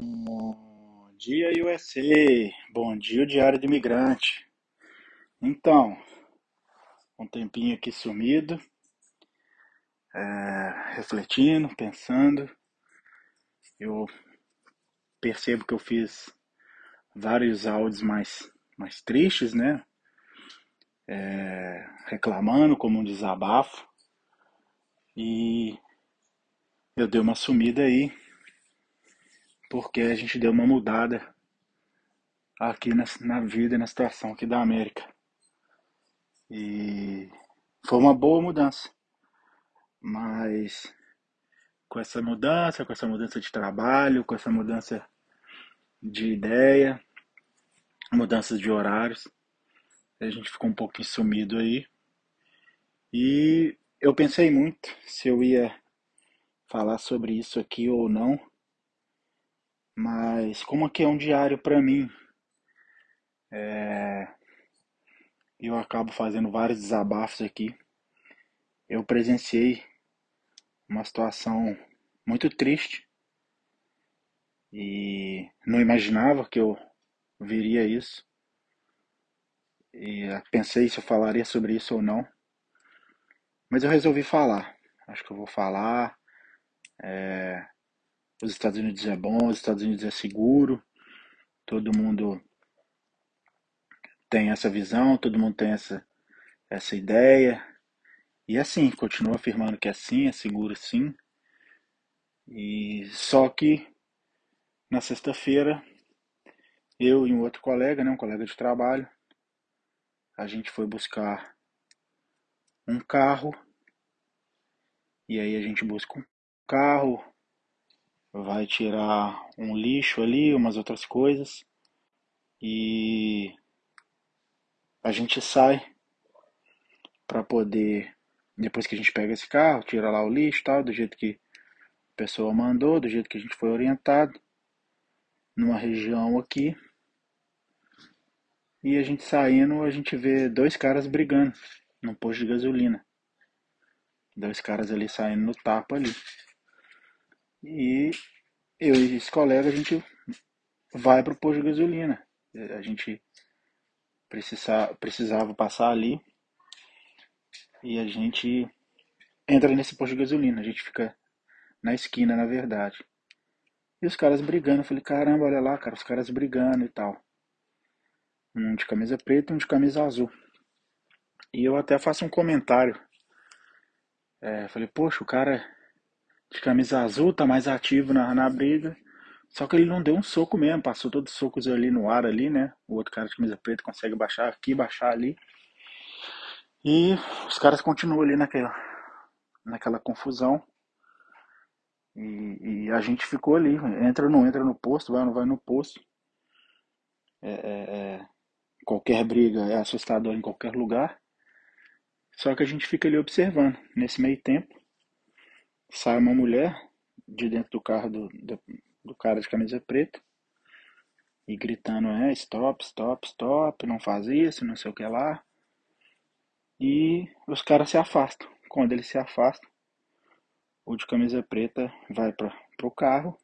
Bom dia, USA! Bom dia, Diário do Imigrante. Então, um tempinho aqui sumido, é, refletindo, pensando. Eu percebo que eu fiz vários áudios mais, mais tristes, né? É, reclamando como um desabafo. E eu dei uma sumida aí, porque a gente deu uma mudada aqui na, na vida e na situação aqui da América. E foi uma boa mudança. Mas com essa mudança, com essa mudança de trabalho, com essa mudança de ideia, mudanças de horários, a gente ficou um pouquinho sumido aí. E eu pensei muito se eu ia falar sobre isso aqui ou não. Mas como aqui é um diário para mim, é, eu acabo fazendo vários desabafos aqui. Eu presenciei uma situação muito triste e não imaginava que eu viria isso. E pensei se eu falaria sobre isso ou não. Mas eu resolvi falar. Acho que eu vou falar. É, os Estados Unidos é bom, os Estados Unidos é seguro. Todo mundo tem essa visão, todo mundo tem essa, essa ideia. E é assim, continua afirmando que é assim, é seguro sim. E só que na sexta-feira, eu e um outro colega, né, um colega de trabalho, a gente foi buscar um carro. E aí a gente busca um carro, vai tirar um lixo ali, umas outras coisas. E a gente sai para poder, depois que a gente pega esse carro, tira lá o lixo tal, do jeito que a pessoa mandou, do jeito que a gente foi orientado, numa região aqui. E a gente saindo, a gente vê dois caras brigando num posto de gasolina. Dois caras ali saindo no tapa ali. E eu e esse colega, a gente vai pro posto de gasolina. A gente precisava, precisava passar ali e a gente entra nesse posto de gasolina. A gente fica na esquina, na verdade. E os caras brigando. Eu falei, caramba, olha lá, cara, os caras brigando e tal. Um de camisa preta e um de camisa azul. E eu até faço um comentário. É, falei, poxa, o cara de camisa azul tá mais ativo na, na briga. Só que ele não deu um soco mesmo, passou todos os socos ali no ar ali, né? O outro cara de camisa preta consegue baixar aqui, baixar ali. E os caras continuam ali naquela, naquela confusão. E, e a gente ficou ali, entra ou não entra no posto, vai ou não vai no posto. É, é, é, qualquer briga é assustador em qualquer lugar. Só que a gente fica ali observando. Nesse meio tempo, sai uma mulher de dentro do carro do, do, do cara de camisa preta e gritando, é, stop, stop, stop, não faz isso, não sei o que lá. E os caras se afastam. Quando eles se afastam, o de camisa preta vai para o carro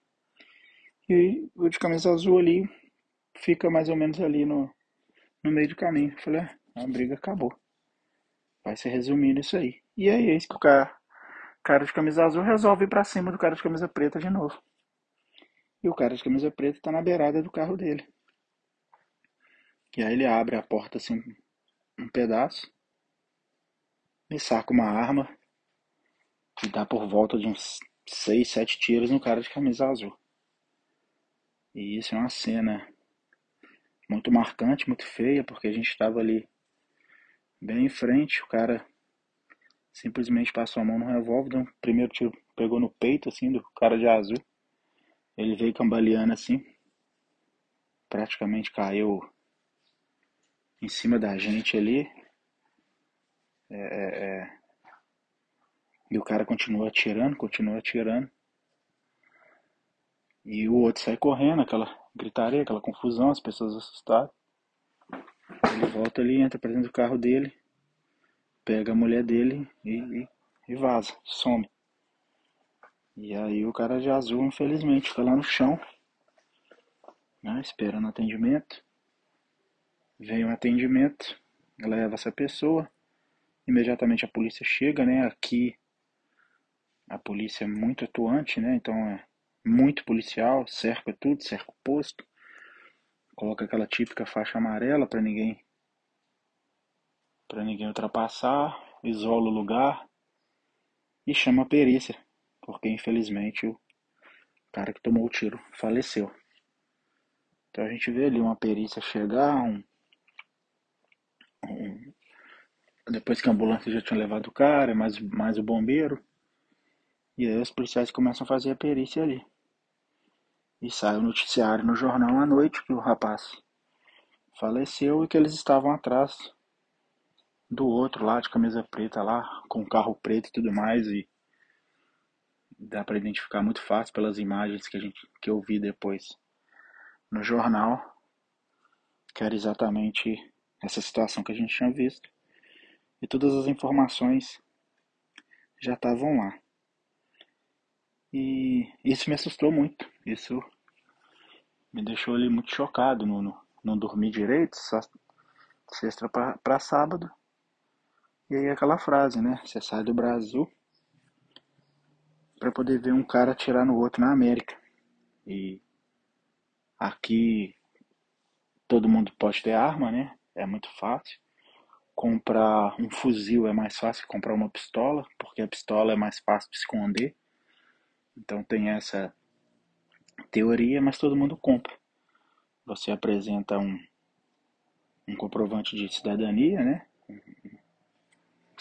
e o de camisa azul ali fica mais ou menos ali no, no meio do caminho. Eu falei, é, a briga acabou. Vai se resumir nisso aí. E é isso que o cara, cara de camisa azul resolve ir pra cima do cara de camisa preta de novo. E o cara de camisa preta tá na beirada do carro dele. E aí ele abre a porta assim, um pedaço, e saca uma arma e dá por volta de uns 6, 7 tiros no cara de camisa azul. E isso é uma cena muito marcante, muito feia, porque a gente estava ali bem em frente, o cara simplesmente passou a mão no revólver, o primeiro tiro pegou no peito assim do cara de azul. Ele veio cambaleando assim, praticamente caiu em cima da gente ali. É, é, é. e o cara continua atirando, continua atirando. E o outro sai correndo, aquela gritaria, aquela confusão, as pessoas assustadas. Ele volta ali, entra pra dentro do carro dele, pega a mulher dele e, e, vaza, some. E aí o cara de azul, infelizmente, fica lá no chão. né, esperando atendimento. Vem um atendimento, leva essa pessoa, imediatamente a polícia chega, né? Aqui a polícia é muito atuante, né? Então é muito policial, cerca tudo, cerca o posto, coloca aquela típica faixa amarela para ninguém para ninguém ultrapassar, isola o lugar e chama a perícia, porque infelizmente o cara que tomou o tiro faleceu. Então a gente vê ali uma perícia chegar, um, um, depois que a ambulância já tinha levado o cara, mais, mais o bombeiro. E aí os policiais começam a fazer a perícia ali. E sai o noticiário no jornal à noite que o rapaz faleceu e que eles estavam atrás do outro lá, de camisa preta lá, com carro preto e tudo mais. E dá para identificar muito fácil pelas imagens que, a gente, que eu vi depois no jornal, que era exatamente essa situação que a gente tinha visto. E todas as informações já estavam lá. E isso me assustou muito. Isso me deixou ali muito chocado. Não, não, dormi direito, só sexta para sábado. E aí aquela frase, né? Você sai do Brasil para poder ver um cara atirar no outro na América. E aqui todo mundo pode ter arma, né? É muito fácil. Comprar um fuzil é mais fácil que comprar uma pistola, porque a pistola é mais fácil de esconder. Então tem essa teoria, mas todo mundo compra. Você apresenta um, um comprovante de cidadania, né?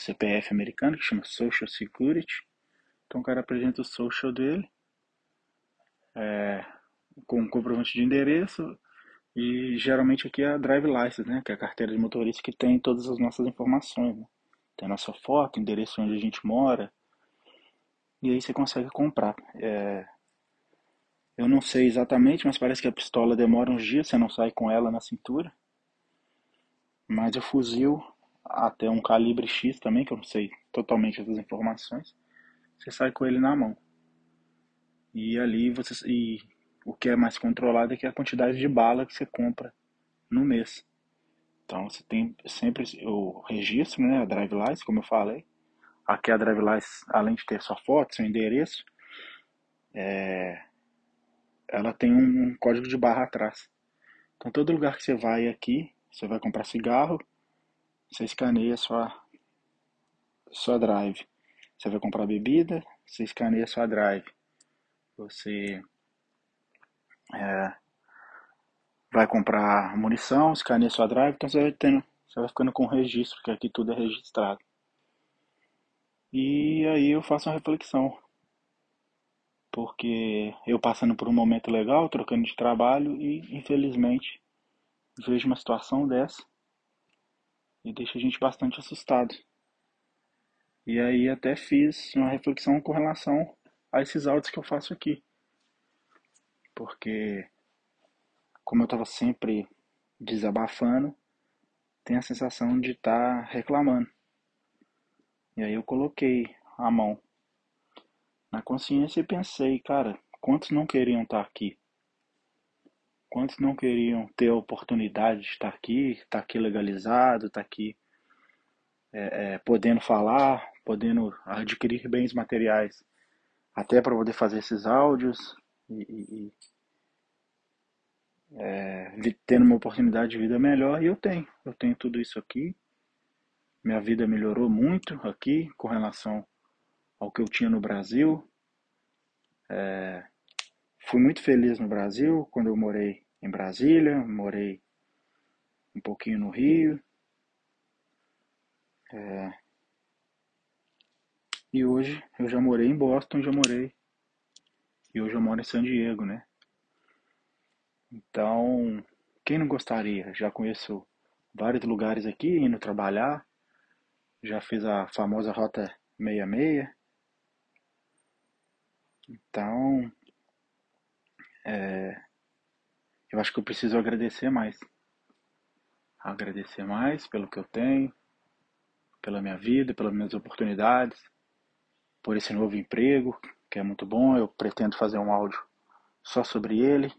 CPF americano que chama Social Security. Então o cara apresenta o social dele é, com um comprovante de endereço, e geralmente aqui é a drive license, né? Que é a carteira de motorista que tem todas as nossas informações. Né? Tem a nossa foto, endereço onde a gente mora. E aí você consegue comprar. É... Eu não sei exatamente, mas parece que a pistola demora uns dias, você não sai com ela na cintura. Mas o fuzil, até um calibre X também, que eu não sei totalmente as informações, você sai com ele na mão. E ali você. E o que é mais controlado é que é a quantidade de bala que você compra no mês. Então você tem sempre o registro, né, a drive license, como eu falei. Aqui a drive license, além de ter sua foto, seu endereço, é, ela tem um, código de barra atrás. Então todo lugar que você vai aqui, você vai comprar cigarro, você escaneia sua sua drive. Você vai comprar bebida, você escaneia sua drive. Você é, vai comprar munição, escaneia sua drive, então você vai tendo, você vai ficando com registro, porque aqui tudo é registrado. E aí eu faço uma reflexão. Porque eu passando por um momento legal, trocando de trabalho e infelizmente vejo uma situação dessa e deixa a gente bastante assustado. E aí até fiz uma reflexão com relação a esses áudios que eu faço aqui porque como eu estava sempre desabafando, tem a sensação de estar tá reclamando. E aí eu coloquei a mão na consciência e pensei, cara, quantos não queriam estar tá aqui? Quantos não queriam ter a oportunidade de estar aqui, estar aqui legalizado, estar aqui é, é, podendo falar, podendo adquirir bens materiais, até para poder fazer esses áudios, e, e é, tendo uma oportunidade de vida melhor e eu tenho, eu tenho tudo isso aqui. Minha vida melhorou muito aqui com relação ao que eu tinha no Brasil. É, fui muito feliz no Brasil quando eu morei em Brasília, morei um pouquinho no Rio. É, e hoje eu já morei em Boston, já morei e hoje eu moro em San Diego, né? Então, quem não gostaria? Já conheço vários lugares aqui, indo trabalhar. Já fiz a famosa Rota 66. Então, é, eu acho que eu preciso agradecer mais. Agradecer mais pelo que eu tenho, pela minha vida, pelas minhas oportunidades, por esse novo emprego que é muito bom. Eu pretendo fazer um áudio só sobre ele.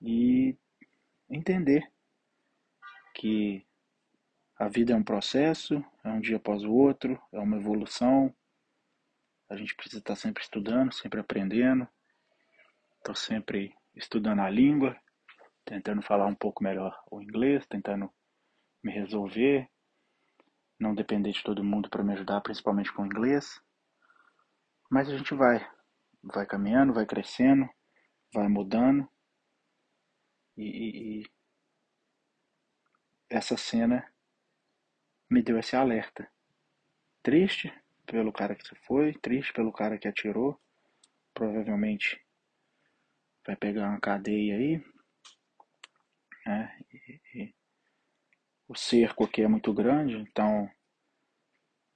e entender que a vida é um processo, é um dia após o outro, é uma evolução. A gente precisa estar sempre estudando, sempre aprendendo. Estou sempre estudando a língua, tentando falar um pouco melhor o inglês, tentando me resolver, não depender de todo mundo para me ajudar, principalmente com o inglês. Mas a gente vai, vai caminhando, vai crescendo, vai mudando. E, e, e essa cena me deu esse alerta. Triste pelo cara que se foi, triste pelo cara que atirou. Provavelmente vai pegar uma cadeia aí. Né? E, e, o cerco aqui é muito grande, então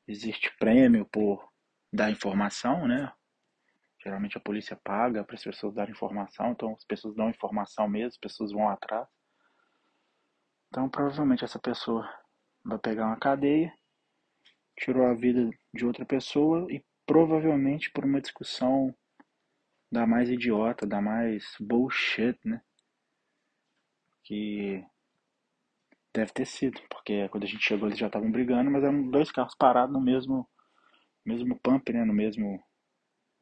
existe prêmio por dar informação, né? Geralmente a polícia paga para as pessoas darem informação, então as pessoas dão informação mesmo, as pessoas vão atrás. Então provavelmente essa pessoa vai pegar uma cadeia, tirou a vida de outra pessoa e provavelmente por uma discussão da mais idiota, da mais bullshit, né? Que deve ter sido, porque quando a gente chegou eles já estavam brigando, mas eram dois carros parados no mesmo mesmo pump, né, no mesmo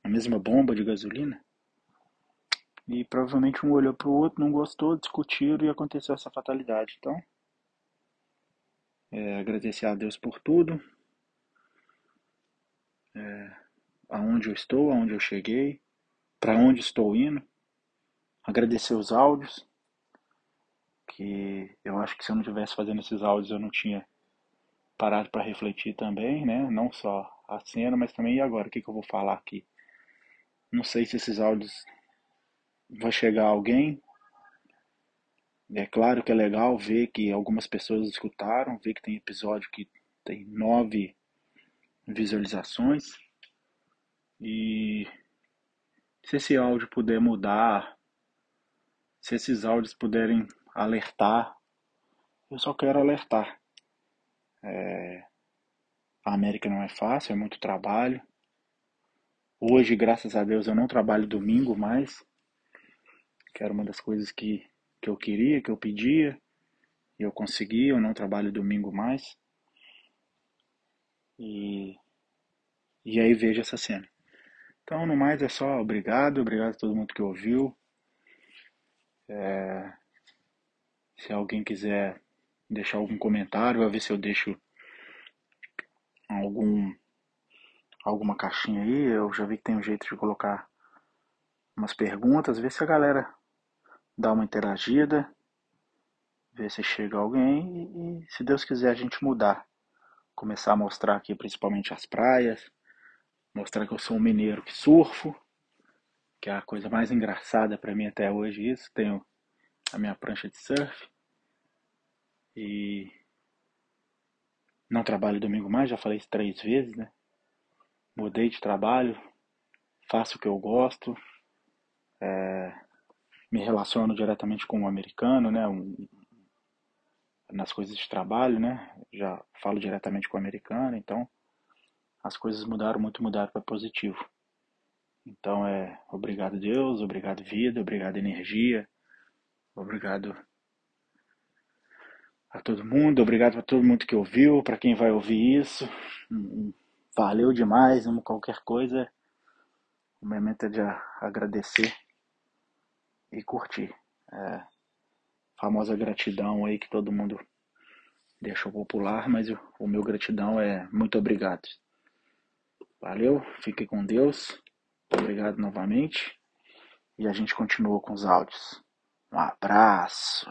a mesma bomba de gasolina. E provavelmente um olhou para o outro, não gostou, discutiram e aconteceu essa fatalidade. Então, é, agradecer a Deus por tudo, é, aonde eu estou, aonde eu cheguei, para onde estou indo. Agradecer os áudios, que eu acho que se eu não tivesse fazendo esses áudios eu não tinha parado para refletir também, né? Não só a cena, mas também e agora, o que, que eu vou falar aqui? Não sei se esses áudios vai chegar a alguém. É claro que é legal ver que algumas pessoas escutaram, ver que tem episódio que tem nove visualizações. E se esse áudio puder mudar, se esses áudios puderem alertar, eu só quero alertar. É, a América não é fácil, é muito trabalho. Hoje, graças a Deus, eu não trabalho domingo mais, que era uma das coisas que, que eu queria, que eu pedia, e eu consegui, eu não trabalho domingo mais. E, e aí vejo essa cena. Então, no mais, é só obrigado, obrigado a todo mundo que ouviu. É, se alguém quiser deixar algum comentário, vai ver se eu deixo algum alguma caixinha aí, eu já vi que tem um jeito de colocar umas perguntas, ver se a galera dá uma interagida, ver se chega alguém e, e se Deus quiser a gente mudar. Começar a mostrar aqui principalmente as praias, mostrar que eu sou um mineiro que surfo, que é a coisa mais engraçada para mim até hoje isso, tenho a minha prancha de surf e não trabalho domingo mais, já falei isso três vezes, né? mudei de trabalho, faço o que eu gosto, é, me relaciono diretamente com um americano, né, um, nas coisas de trabalho, né, já falo diretamente com o americano, então as coisas mudaram, muito mudaram para positivo. Então é obrigado Deus, obrigado vida, obrigado energia, obrigado a todo mundo, obrigado a todo mundo que ouviu, para quem vai ouvir isso valeu demais, uma qualquer coisa. O momento é de agradecer e curtir. É, famosa gratidão aí que todo mundo deixou popular, mas o, o meu gratidão é muito obrigado. Valeu, fique com Deus. Obrigado novamente. E a gente continua com os áudios. Um abraço.